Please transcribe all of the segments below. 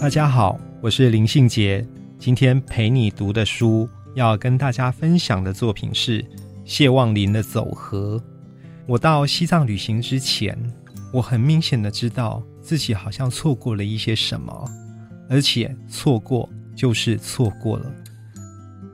大家好，我是林信杰。今天陪你读的书，要跟大家分享的作品是谢望林的《走河》。我到西藏旅行之前，我很明显的知道自己好像错过了一些什么，而且错过就是错过了。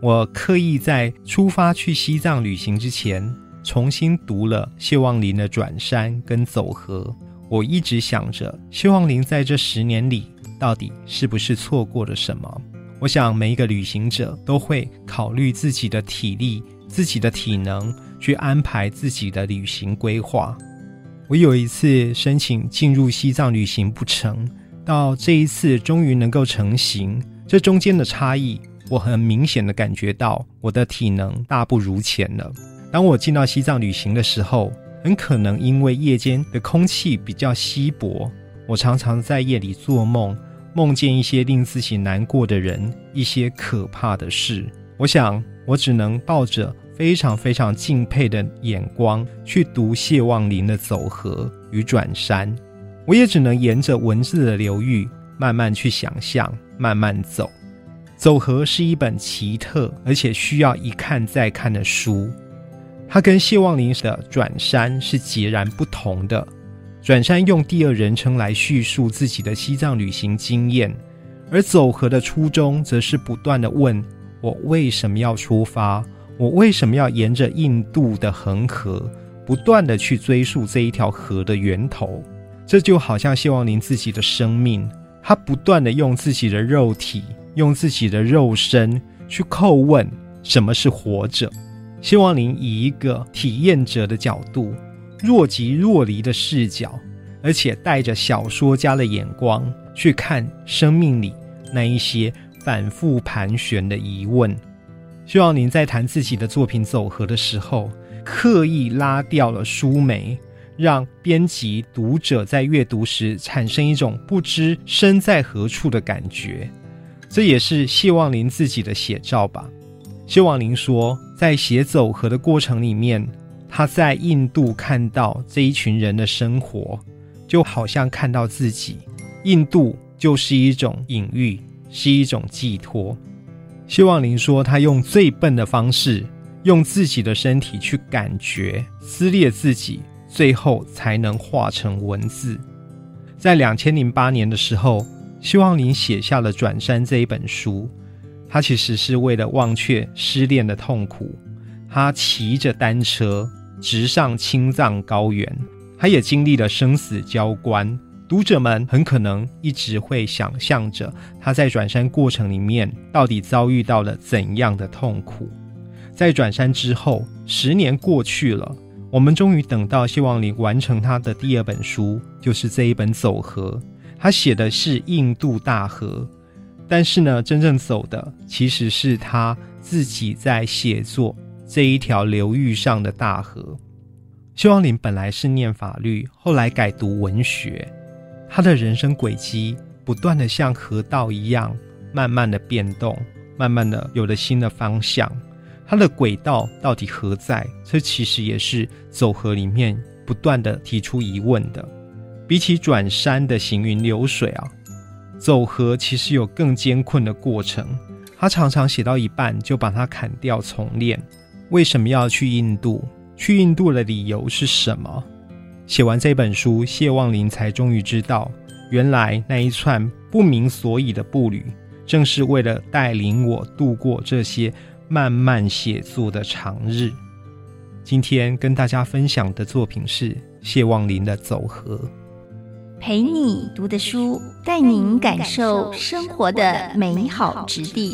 我刻意在出发去西藏旅行之前，重新读了谢望林的《转山》跟《走河》。我一直想着，谢望林在这十年里。到底是不是错过了什么？我想每一个旅行者都会考虑自己的体力、自己的体能，去安排自己的旅行规划。我有一次申请进入西藏旅行不成，到这一次终于能够成行，这中间的差异，我很明显的感觉到我的体能大不如前了。当我进到西藏旅行的时候，很可能因为夜间的空气比较稀薄。我常常在夜里做梦，梦见一些令自己难过的人，一些可怕的事。我想，我只能抱着非常非常敬佩的眼光去读谢望林的《走河》与《转山》，我也只能沿着文字的流域慢慢去想象，慢慢走。《走河》是一本奇特而且需要一看再看的书，它跟谢望林的《转山》是截然不同的。转山用第二人称来叙述自己的西藏旅行经验，而走河的初衷则是不断的问我为什么要出发，我为什么要沿着印度的恒河不断的去追溯这一条河的源头。这就好像谢望林自己的生命，他不断的用自己的肉体，用自己的肉身去叩问什么是活着。谢望林以一个体验者的角度。若即若离的视角，而且带着小说家的眼光去看生命里那一些反复盘旋的疑问。希望您在谈自己的作品走合的时候，刻意拉掉了书眉，让编辑、读者在阅读时产生一种不知身在何处的感觉。这也是谢望林自己的写照吧。谢望林说，在写走合的过程里面。他在印度看到这一群人的生活，就好像看到自己。印度就是一种隐喻，是一种寄托。希望林说，他用最笨的方式，用自己的身体去感觉、撕裂自己，最后才能化成文字。在两千零八年的时候，希望林写下了《转山》这一本书。他其实是为了忘却失恋的痛苦，他骑着单车。直上青藏高原，他也经历了生死交关。读者们很可能一直会想象着他在转山过程里面到底遭遇到了怎样的痛苦。在转山之后，十年过去了，我们终于等到谢望林完成他的第二本书，就是这一本《走河》。他写的是印度大河，但是呢，真正走的其实是他自己在写作。这一条流域上的大河，谢望林本来是念法律，后来改读文学。他的人生轨迹不断的像河道一样，慢慢的变动，慢慢的有了新的方向。他的轨道到底何在？这其实也是走河里面不断的提出疑问的。比起转山的行云流水啊，走河其实有更艰困的过程。他常常写到一半就把它砍掉重练。为什么要去印度？去印度的理由是什么？写完这本书，谢望林才终于知道，原来那一串不明所以的步履，正是为了带领我度过这些慢慢写作的长日。今天跟大家分享的作品是谢望林的《走河》，陪你读的书，带您感受生活的美好之地。